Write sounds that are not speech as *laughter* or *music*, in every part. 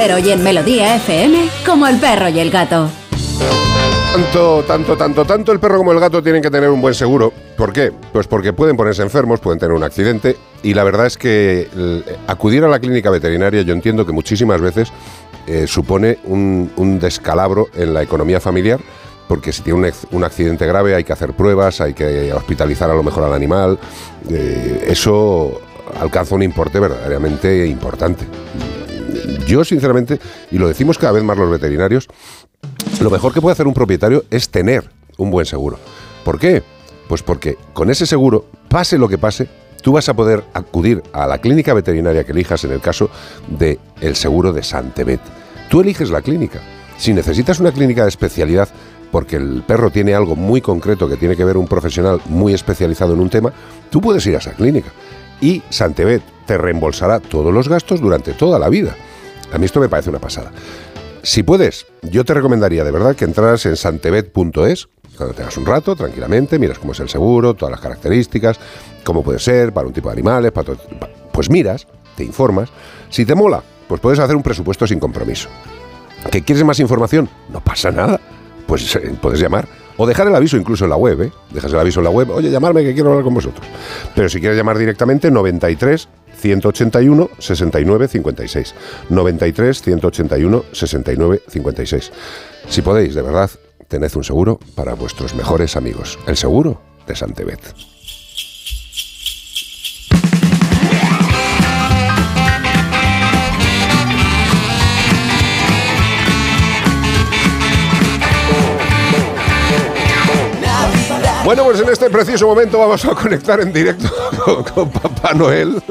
Pero hoy en Melodía FM, como el perro y el gato. Tanto, tanto, tanto, tanto el perro como el gato tienen que tener un buen seguro. ¿Por qué? Pues porque pueden ponerse enfermos, pueden tener un accidente y la verdad es que acudir a la clínica veterinaria yo entiendo que muchísimas veces eh, supone un, descalabro en la economía familiar porque si tiene un, accidente grave hay que hacer pruebas, hay que hospitalizar a lo mejor al animal. Eh, eso alcanza un importe verdaderamente importante. Yo, sinceramente, y lo decimos cada vez más los veterinarios, lo mejor que puede hacer un propietario es tener un buen seguro. ¿Por qué? Pues porque con ese seguro, pase lo que pase, tú vas a poder acudir a la clínica veterinaria que elijas en el caso del el seguro de Santebet. Tú eliges la clínica. Si necesitas una clínica de especialidad porque el perro tiene algo muy concreto que tiene que ver un profesional muy especializado en un tema, tú puedes ir a esa clínica. Y Santebet te reembolsará todos los gastos durante toda la vida. A mí esto me parece una pasada. Si puedes, yo te recomendaría de verdad que entraras en santebet.es, cuando tengas un rato, tranquilamente, miras cómo es el seguro, todas las características, cómo puede ser para un tipo de animales, para pues miras, te informas. Si te mola, pues puedes hacer un presupuesto sin compromiso. ¿Que quieres más información? No pasa nada. Pues eh, puedes llamar o dejar el aviso incluso en la web, ¿eh? Dejas el aviso en la web, oye, llamarme que quiero hablar con vosotros. Pero si quieres llamar directamente, 93 181 69 56. 93 181 69 56. Si podéis, de verdad, tened un seguro para vuestros mejores amigos. El seguro de Santebet. Bueno, pues en este preciso momento vamos a conectar en directo con, Papá Noel.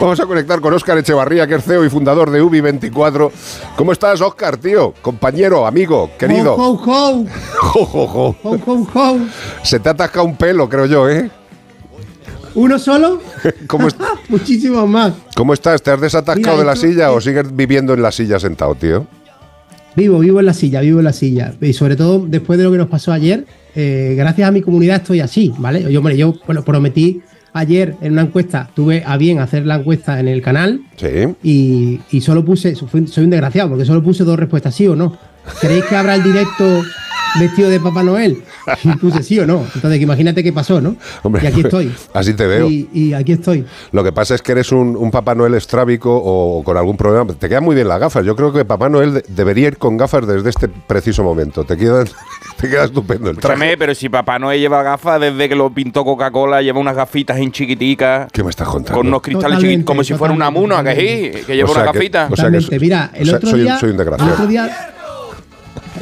Vamos a conectar con Óscar Echevarría, que es CEO y fundador de Ubi24. ¿Cómo estás, Óscar, tío? Compañero, amigo, querido. Ho, ho, ho. *laughs* ho, Se te atasca un pelo, creo yo, ¿eh? ¿Uno solo? *laughs* ¿Cómo *laughs* Muchísimos más. ¿Cómo estás? ¿Te has desatascado de la silla o sigues viviendo en la silla sentado, tío? Vivo, vivo en la silla, vivo en la silla. Y sobre todo después de lo que nos pasó ayer, eh, gracias a mi comunidad estoy así, ¿vale? Yo, yo bueno, prometí ayer en una encuesta, tuve a bien hacer la encuesta en el canal sí. y, solo puse, soy un desgraciado porque solo puse dos respuestas, sí o no. ¿Creéis que habrá el directo vestido de Papá Noel? *laughs* Y puse sí o no. Entonces, imagínate qué pasó, ¿no? Hombre, y aquí estoy. Así te veo. Y, aquí estoy. Lo que pasa es que eres un, Papá Noel estrábico o con algún problema. Te quedan muy bien las gafas. Yo creo que Papá Noel debería ir con gafas desde este preciso momento. Te queda, *laughs* te queda estupendo el traje. pero si Papá Noel lleva gafas desde que lo pintó Coca-Cola, lleva unas gafitas en chiquiticas. ¿Qué me estás contando? Con unos cristales chiquitos, como si fuera una muna, que sí, que lleva una gafita. Mira, el otro día. Soy un El otro día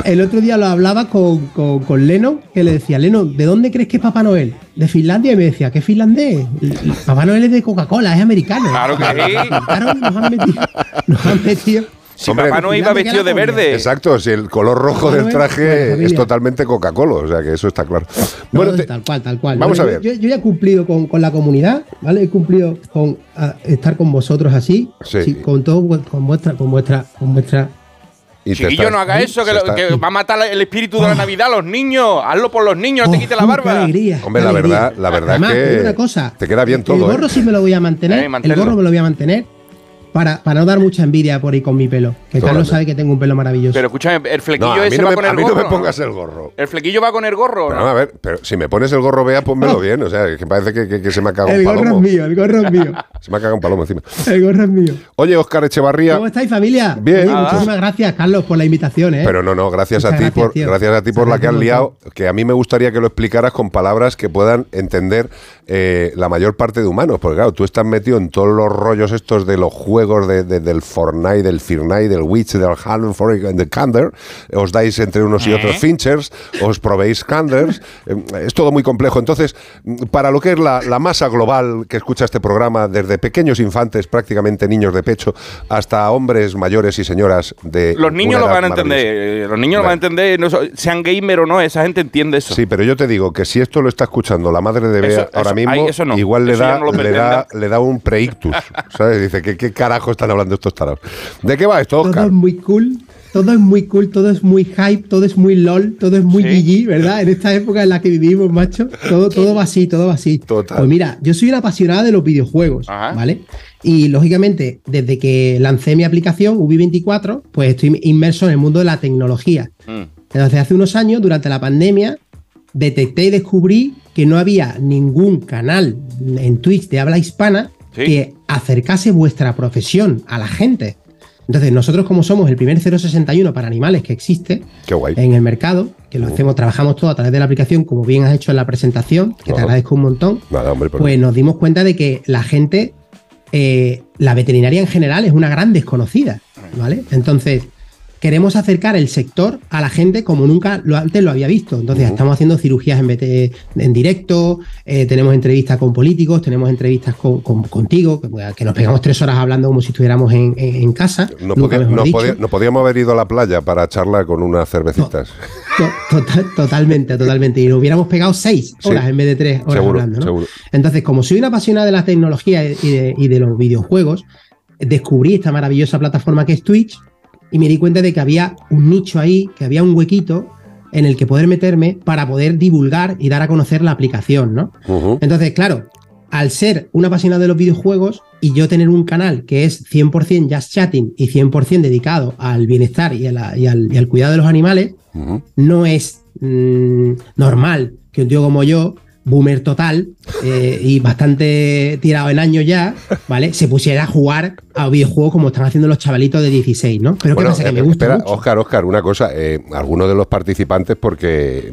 el otro día lo hablaba con, con, Leno, que le decía, Leno, ¿de dónde crees que es Papá Noel? De Finlandia, y me decía, ¿qué finlandés? Papá Noel es de Coca-Cola, es americano. Claro que sí. Claro, nos han metido. Nos han metido si Papá Noel iba vestido de verde. Exacto, si el color rojo del traje es totalmente Coca-Cola, o sea que eso está claro. Bueno, tal cual, tal cual. Vamos a ver. Yo, ya he cumplido con, con, la comunidad, ¿vale? He cumplido con estar con vosotros así, sí. con todo, con vuestra, con vuestra, con vuestra y Chiquillo, no haga eso, que, va a matar el espíritu de la Navidad a los niños. Hazlo por los niños, no te quite la barba. alegría, Hombre, la verdad, la verdad es que una cosa, te queda bien todo. El gorro ¿eh? sí me lo voy a mantener. Eh, el gorro me lo voy a mantener para, para no dar mucha envidia por ahí con mi pelo. Que Carlos sabe que tengo un pelo maravilloso. Pero escúchame, el flequillo ese va con el gorro. A mí no me pongas el gorro. El flequillo va con el gorro. Pero, a ver, pero si me pones el gorro, vea, pónmelo *laughs* bien. O sea, que parece que, que, se me ha cagado un palomo. El gorro es mío, el gorro es mío. *laughs* se me ha cagado un palomo encima. El gorro es mío. Oye, Oscar Echevarría. ¿Cómo estáis, familia? Bien. muchísimas gracias, Carlos, por la invitación. ¿eh? Pero no, no, gracias a ti por, gracias a ti por la que has liado. Que a mí me gustaría que lo explicaras con palabras que puedan entender eh, la mayor parte de humanos. Porque claro, tú estás metido en todos los rollos estos de los juegos de, del Fortnite, del Firnite, del Witch, del Hallenfork, del Kander. Os dais entre unos y otros Finchers, os probéis Kanders. Eh, es todo muy complejo. Entonces, para lo que es la, masa global que escucha este programa, desde pequeños infantes, prácticamente niños de pecho, hasta hombres mayores y señoras de. Los niños lo van a entender. Eh, los niños lo van a entender, sean gamer o no, esa gente entiende eso. Sí, pero yo te digo que si esto lo está escuchando la madre de Bea ahora mismo, igual le da, le, da, le da un preictus. ¿Sabes? Dice, ¿qué, ¿qué carajo están hablando estos tarados? ¿De qué va esto, Oscar? Todo muy cool. todo es muy cool, todo es muy hype, todo es muy lol, todo es muy GG, ¿verdad? En esta época en la que vivimos, macho, todo, todo va así, todo va así. Total. Pues mira, yo soy una apasionada de los videojuegos, ¿vale? Y lógicamente, desde que lancé mi aplicación Ubi24, pues estoy inmerso en el mundo de la tecnología. Mm. Entonces, hace unos años, durante la pandemia, detecté y descubrí que no había ningún canal en Twitch de habla hispana que acercase vuestra profesión a la gente. Entonces, nosotros como somos el primer 061 para animales que existe en el mercado, que lo uh. hacemos, trabajamos todo a través de la aplicación, como bien has hecho en la presentación, que te agradezco un montón, pues nos dimos cuenta de que la gente, eh, la veterinaria en general es una gran desconocida, ¿vale? Entonces, queremos acercar el sector a la gente como nunca lo, antes lo había visto. Entonces, estamos haciendo cirugías en, en directo, eh, tenemos entrevistas con políticos, tenemos entrevistas con, contigo, que, nos pegamos tres horas hablando como si estuviéramos en, casa. No, podíamos haber ido a la playa para charlar con unas cervecitas. totalmente, totalmente. Y nos hubiéramos pegado seis horas en vez de tres horas hablando. Entonces, como soy una apasionada de la tecnología y de los videojuegos, descubrí esta maravillosa plataforma que es Twitch y me di cuenta de que había un nicho ahí, que había un huequito en el que poder meterme para poder divulgar y dar a conocer la aplicación, ¿no? Entonces, claro, al ser un apasionado de los videojuegos y yo tener un canal que es 100% just chatting y 100% dedicado al bienestar y, al, cuidado de los animales, no es mm, normal que un tío como yo boomer total eh, y bastante tirado en años ya, ¿vale? Se pusiera a jugar a videojuegos como están haciendo los chavalitos de 16, ¿no? Pero ¿qué pasa? Que me gusta. Espera, Oscar, Oscar, una cosa. Eh, algunos de los participantes, porque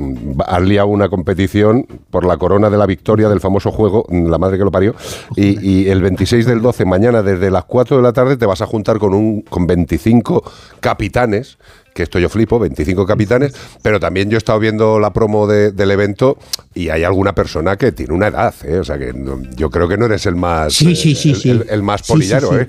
han liado una competición por la corona de la victoria del famoso juego, la madre que lo parió, y, y, el 26 del 12, mañana desde las 4 de la tarde, te vas a juntar con, un, con 25 capitanes que esto yo flipo, 25 capitanes, pero también yo he estado viendo la promo del evento y hay alguna persona que tiene una edad, ¿eh? o sea que yo creo que no eres el más, sí, sí, sí, el, el, más polillero. ¿eh?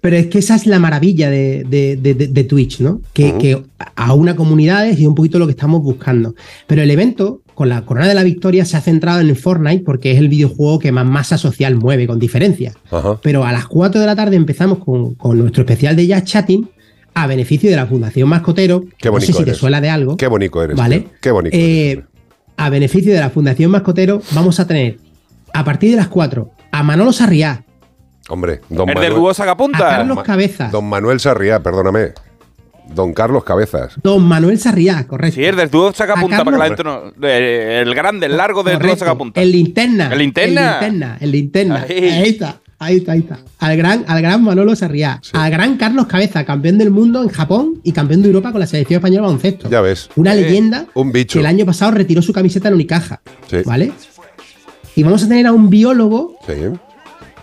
Pero, es que esa es la maravilla de, Twitch, ¿no? Que, que a una comunidad y un poquito lo que estamos buscando. Pero el evento con la Corona de la Victoria se ha centrado en el Fortnite porque es el videojuego que más masa social mueve, con diferencia. Pero a las 4 de la tarde empezamos con, con nuestro especial de Jazz Chatting, a beneficio de la Fundación Mascotero. Qué bonito no sé si te suena de algo. Qué bonito eres. ¿Vale? Qué bonito. Eh, a beneficio de la Fundación Mascotero, vamos a tener a partir de las 4 a Manolo Sarriá. Hombre, don Manuel. dúo sacapunta. A Carlos Cabezas. Don Manuel Sarriá, perdóname. Don Carlos Cabezas. Don Manuel Sarriá, correcto. Sí, es del dúo sacapunta, para que la gente no. El grande, el largo del dúo sacapunta. El linterna. El linterna. El linterna. El linterna. Ahí está. Ahí está, ahí está. Al gran, al gran Manolo Sarriá. Al gran Carlos Cabeza, campeón del mundo en Japón y campeón de Europa con la selección española de baloncesto. Ya ves. Una leyenda. Un bicho. Que el año pasado retiró su camiseta en Unicaja. Sí. ¿Vale? Y vamos a tener a un biólogo,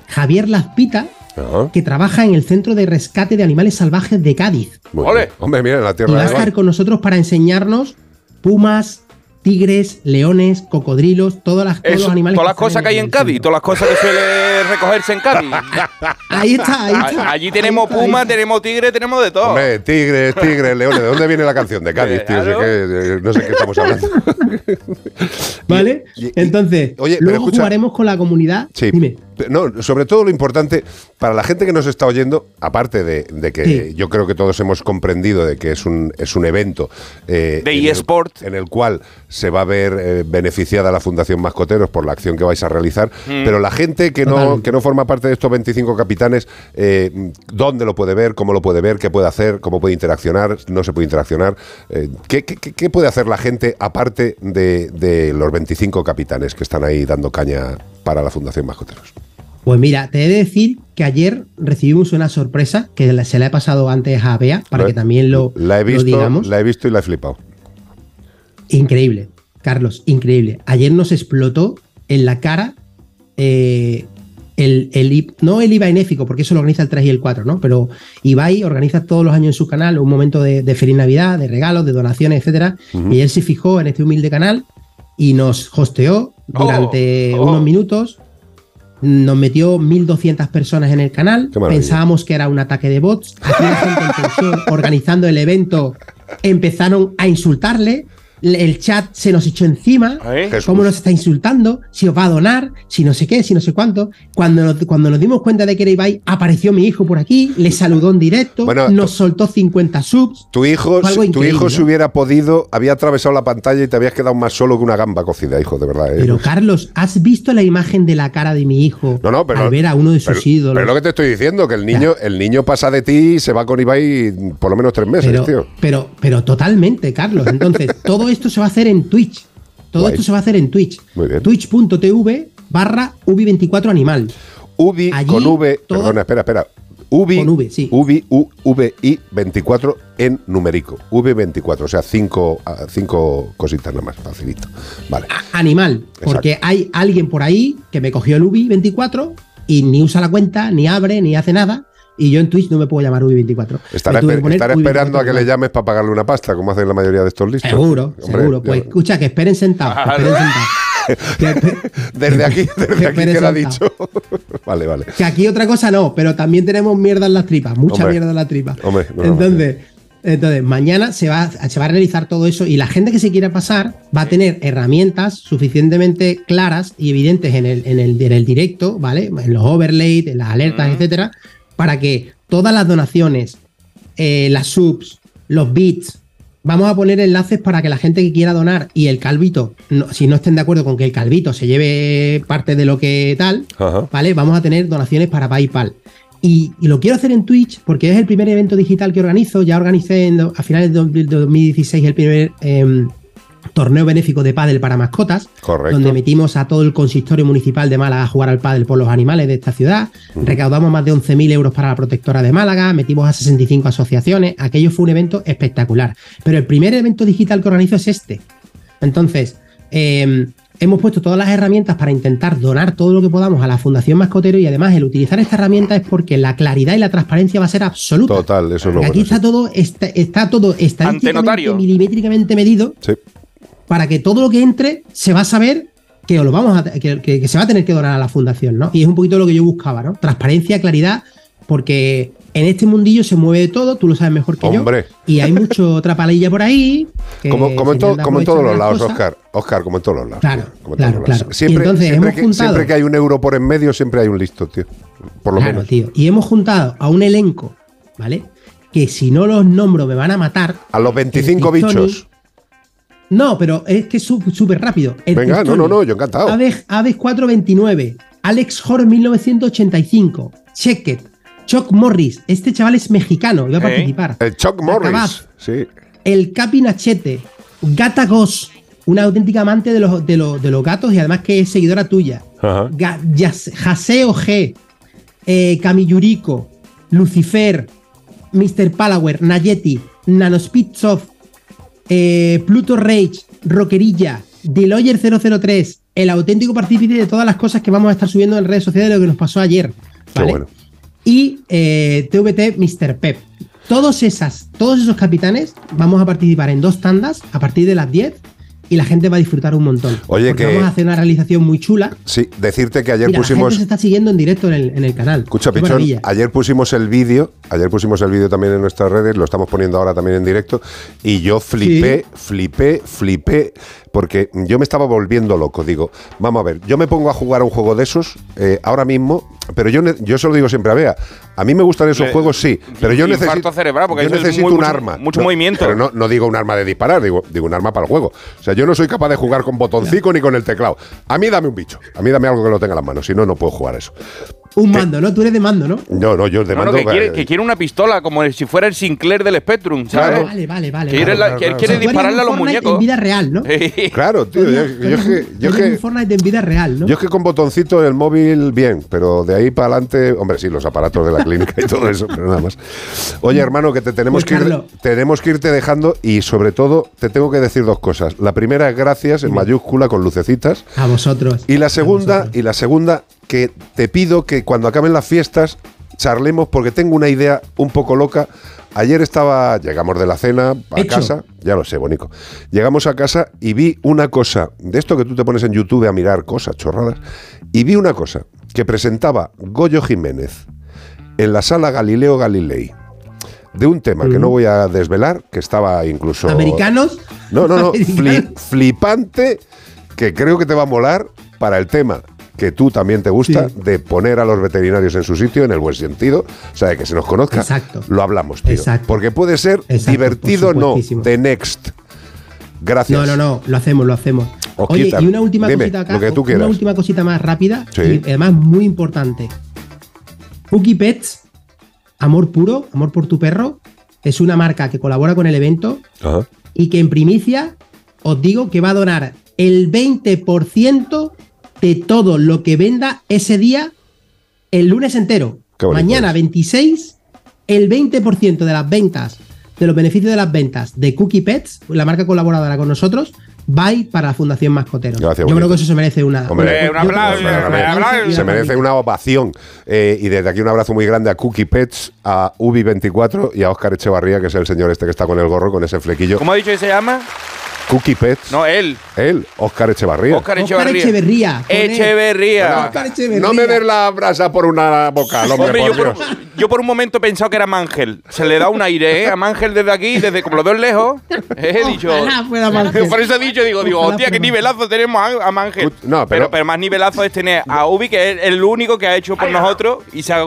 Javier Lazpita, que trabaja en el Centro de Rescate de Animales Salvajes de Cádiz. Hombre, mira, en la tierra y va a estar con nosotros para enseñarnos pumas, tigres, leones, cocodrilos, todas las, todos los animales. Todas las cosas que hay en Cádiz, todas las cosas que suele recogerse en Cádiz. *laughs* ahí está, ahí está. Allí tenemos pumas, tenemos tigres, tenemos de todo. Hombre, tigres, tigres, *laughs* leones. ¿De dónde viene la canción de Cádiz, tío? Eh, no sé qué estamos hablando. *laughs* ¿Vale? Entonces, luego jugaremos con la comunidad. Sí. Dime. No, sobre todo lo importante, para la gente que nos está oyendo, aparte de, que yo creo que todos hemos comprendido de que es un, es un evento eh, de eSport en, el cual se va a ver eh, beneficiada la Fundación Mascoteros por la acción que vais a realizar, mm. pero la gente que no, que no forma parte de estos 25 capitanes, eh, ¿dónde lo puede ver? ¿Cómo lo puede ver? ¿Qué puede hacer? ¿Cómo puede interaccionar? ¿No se puede interaccionar? ¿qué, qué, puede hacer la gente aparte de, de los 25 capitanes que están ahí dando caña para la Fundación Mascoteros? Pues mira, te he de decir que ayer recibimos una sorpresa que se la he pasado antes a Bea para que también lo, la he visto, digamos. La he visto y la he flipado. Increíble, Carlos, increíble. Ayer nos explotó en la cara eh, el, el, no el IVA Enéfico, porque eso lo organiza el 3 y el 4, ¿no? Pero Ibai organiza todos los años en su canal un momento de, feliz Navidad, de regalos, de donaciones, etcétera. Y él se fijó en este humilde canal y nos hosteó durante oh, oh. unos minutos nos metió 1.200 personas en el canal. Pensábamos que era un ataque de bots. Aquí la gente en tensión, organizando el evento, empezaron a insultarle. El chat se nos echó encima, cómo nos está insultando, si os va a donar, si no sé qué, si no sé cuánto. Cuando nos, cuando nos dimos cuenta de que era Ibai, apareció mi hijo por aquí, le saludó en directo, nos soltó 50 subs. Tu hijo, tu hijo si hubiera podido, había atravesado la pantalla y te habías quedado más solo que una gamba cocida, hijo, de verdad. ¿eh? Pero Carlos, ¿has visto la imagen de la cara de mi hijo no, no, pero, al ver a uno de sus ídolos? Pero lo que te estoy diciendo, que el niño, el niño pasa de ti y se va con Ibai por lo menos tres meses, pero, tío. Pero, pero totalmente, Carlos. Entonces, todo *laughs* esto se va a hacer en Twitch. Todo esto se va a hacer en Twitch. Twitch.tv barra Ubi24 Animal. Ubi con V, perdona, espera, espera. Ubi, con v, sí. Ubi, U, V, I 24 en numérico. V24, o sea, cinco, ah, cinco cositas nada más, facilito. Vale. animal, porque hay alguien por ahí que me cogió el Ubi 24 y ni usa la cuenta, ni abre, ni hace nada y yo en Twitch no me puedo llamar Ubi24. Estará, esperando a que le llames para pagarle una pasta, como hacen la mayoría de estos listos. Seguro, seguro. Pues escucha, que esperen sentados. *laughs* desde aquí, *laughs* desde aquí queda dicho. *laughs* vale, vale. Que aquí otra cosa no, pero también tenemos mierda en las tripas, mucha mierda en las tripas. entonces, entonces, mañana se va, se va a realizar todo eso y la gente que se quiera pasar va a tener herramientas suficientemente claras y evidentes en el, en el, en el directo, ¿vale? En los overlays, en las alertas, etcétera, para que todas las donaciones, eh, las subs, los bits, vamos a poner enlaces para que la gente que quiera donar y el calvito, si no estén de acuerdo con que el calvito se lleve parte de lo que tal, ¿vale? Vamos a tener donaciones para PayPal. Y, lo quiero hacer en Twitch porque es el primer evento digital que organizo. Ya organicé a finales de 2016 el primer em, torneo benéfico de pádel para mascotas, donde metimos a todo el consistorio municipal de Málaga a jugar al pádel por los animales de esta ciudad, recaudamos más de 11.000 euros para la protectora de Málaga, metimos a 65 asociaciones, aquello fue un evento espectacular. Pero el primer evento digital que organizo es este. Entonces, em, hemos puesto todas las herramientas para intentar donar todo lo que podamos a la Fundación Mascotero y además el utilizar esta herramienta es porque la claridad y la transparencia va a ser absoluta. Total, eso no. Aquí está todo, está, está todo estadísticamente, milimétricamente medido. Sí para que todo lo que entre se va a saber que, lo vamos a, que, se va a tener que donar a la fundación, ¿no? Y es un poquito lo que yo buscaba, ¿no? Transparencia, claridad, porque en este mundillo se mueve de todo, tú lo sabes mejor que yo. Y hay *laughs* mucho trapalilla por ahí. Como, como, en todos los lados, Oscar. Oscar, como en todos los lados. Claro, claro, claro. Siempre, que, siempre que hay un euro por en medio, siempre hay un listo, tío. Por lo menos. tío. Y hemos juntado a un elenco, ¿vale? Que si no los nombro me van a matar. A los 25 bichos. No, pero es que es súper rápido. Venga, no, no, no, yo encantado. Aves, 429, Alex Hor 1985, Checket, Chuck Morris. Este chaval es mexicano, iba a participar. El Chuck Morris, sí. El Capi Nachete, Gata Goss, una auténtica amante de los, de, los, gatos y además que es seguidora tuya. Jaseo G, eh, Camillurico, Lucifer, Mr. Palawer, Nayeti, Nanospeedsoft, eh, Pluto Rage, Rockerilla, Deloyer 003, el auténtico partícipe de todas las cosas que vamos a estar subiendo en redes sociales de lo que nos pasó ayer. Y eh, TVT Mr. Pep. Todos, esas, todos esos capitanes vamos a participar en dos tandas a partir de las 10 y la gente va a disfrutar un montón. Oye, que vamos a hacer una realización muy chula. Sí, decirte que ayer pusimos. La gente se está siguiendo en directo en el, canal. Escucha, Pichón, ayer pusimos el vídeo, ayer pusimos el vídeo también en nuestras redes, lo estamos poniendo ahora también en directo, y yo flipé, flipé, flipé porque yo me estaba volviendo loco. Digo, vamos a ver, yo me pongo a jugar un juego de esos eh, ahora mismo, pero yo, yo se lo digo siempre a Bea. A mí me gustan esos juegos, sí, pero yo necesito, cerebral porque yo necesito un arma. Mucho movimiento. Pero no, no, digo un arma de disparar, digo, digo un arma para el juego. O sea, yo no soy capaz de jugar con botoncito ni con el teclado. A mí dame un bicho, a mí dame algo que lo tenga en las manos, si no, no puedo jugar eso. Un mando, ¿no? Tú eres de mando, ¿no? No, no, yo de mando. que, quiere, una pistola, como si fuera el Sinclair del Spectrum, ¿sabes? Vale, vale, vale. Quiere, quiere dispararle a los muñecos. En vida real, ¿no? *laughs* claro, tío. Yo, yo, es que. Yo que Fortnite en vida real, ¿no? Yo es que con botoncito en el móvil, bien, pero de ahí para adelante. Hombre, sí, los aparatos de la clínica y todo eso, pero nada más. Oye, hermano, que te tenemos, pues, que ir, tenemos que irte dejando y sobre todo te tengo que decir dos cosas. La primera es gracias en mayúscula con lucecitas. A vosotros. Y la segunda, y la segunda, que te pido que cuando acaben las fiestas charlemos porque tengo una idea un poco loca. Ayer estaba, llegamos de la cena a casa, ya lo sé, Bonico. Llegamos a casa y vi una cosa, de esto que tú te pones en YouTube a mirar cosas, chorradas, y vi una cosa que presentaba Goyo Jiménez en la sala Galileo Galilei de un tema que no voy a desvelar, que estaba incluso... ¿Americanos? No, no, no, flipante, que creo que te va a molar para el tema que tú también te gusta, de poner a los veterinarios en su sitio, en el buen sentido, o sea, de que se nos conozca, Exacto. lo hablamos, tío. Exacto. Porque puede ser divertido, no, the next. Gracias. No, no, no, lo hacemos, lo hacemos. Oye, y una última cosita acá, una última cosita más rápida, y además muy importante. Cookie Pets, amor puro, amor por tu perro, es una marca que colabora con el evento y que en primicia os digo que va a donar el 20% de todo lo que venda ese día, el lunes entero. Mañana 26, el 20% de las ventas, de los beneficios de las ventas de Cookie Pets, la marca colaboradora con nosotros, va para la Fundación Mascotero. Yo creo que eso se merece una. Se merece una ovación. Eh, y desde aquí un abrazo muy grande a Cookie Pets, a Ubi24 y a Oscar Echevarría, que es el señor este que está con el gorro, con ese flequillo. ¿Cómo ha dicho que se llama? Cookie Pets. No, él. Él, Oscar Echevarría. Oscar Echevarría. Echeverría. No me des la brasa por una boca, hombre, yo, por, yo, por, un momento he pensado que era Mangel. Se le da un aire, ¿eh? A Mangel desde aquí, desde como lo veo lejos. He dicho. *laughs* por eso he dicho, digo, digo, hostia, qué nivelazo tenemos a, Mangel. No, pero, pero, más nivelazo es tener a Ubi, que es el único que ha hecho por nosotros y se ha,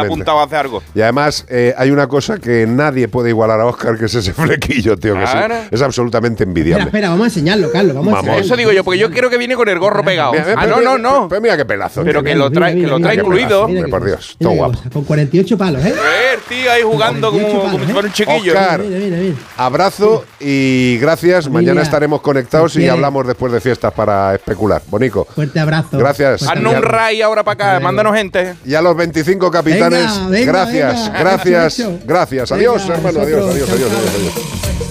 apuntado a hacer algo. Y además, eh, hay una cosa que nadie puede igualar a Oscar, que es ese *laughs* flequillo, tío, que es absolutamente envidiable. Espera, vamos a enseñarlo, Carlos. Vamos, a enseñarlo. Eso digo yo, porque yo creo que viene con el gorro pegado. ah, no, no, no. Pero mira qué pelazo. Pero que lo trae, que lo trae incluido. por Dios, todo guapo. Con 48 palos, ¿eh? Ver, tío, ahí jugando como, como si fuera un chiquillo. Oscar, abrazo y gracias. Mañana estaremos conectados y hablamos después de fiestas para especular. Bonico. Fuerte abrazo. Gracias. Haznos un ray ahora para acá, mándanos gente. Y a los 25 capitanes, gracias, gracias, gracias. Adiós, hermano, adiós, adiós, adiós. adiós.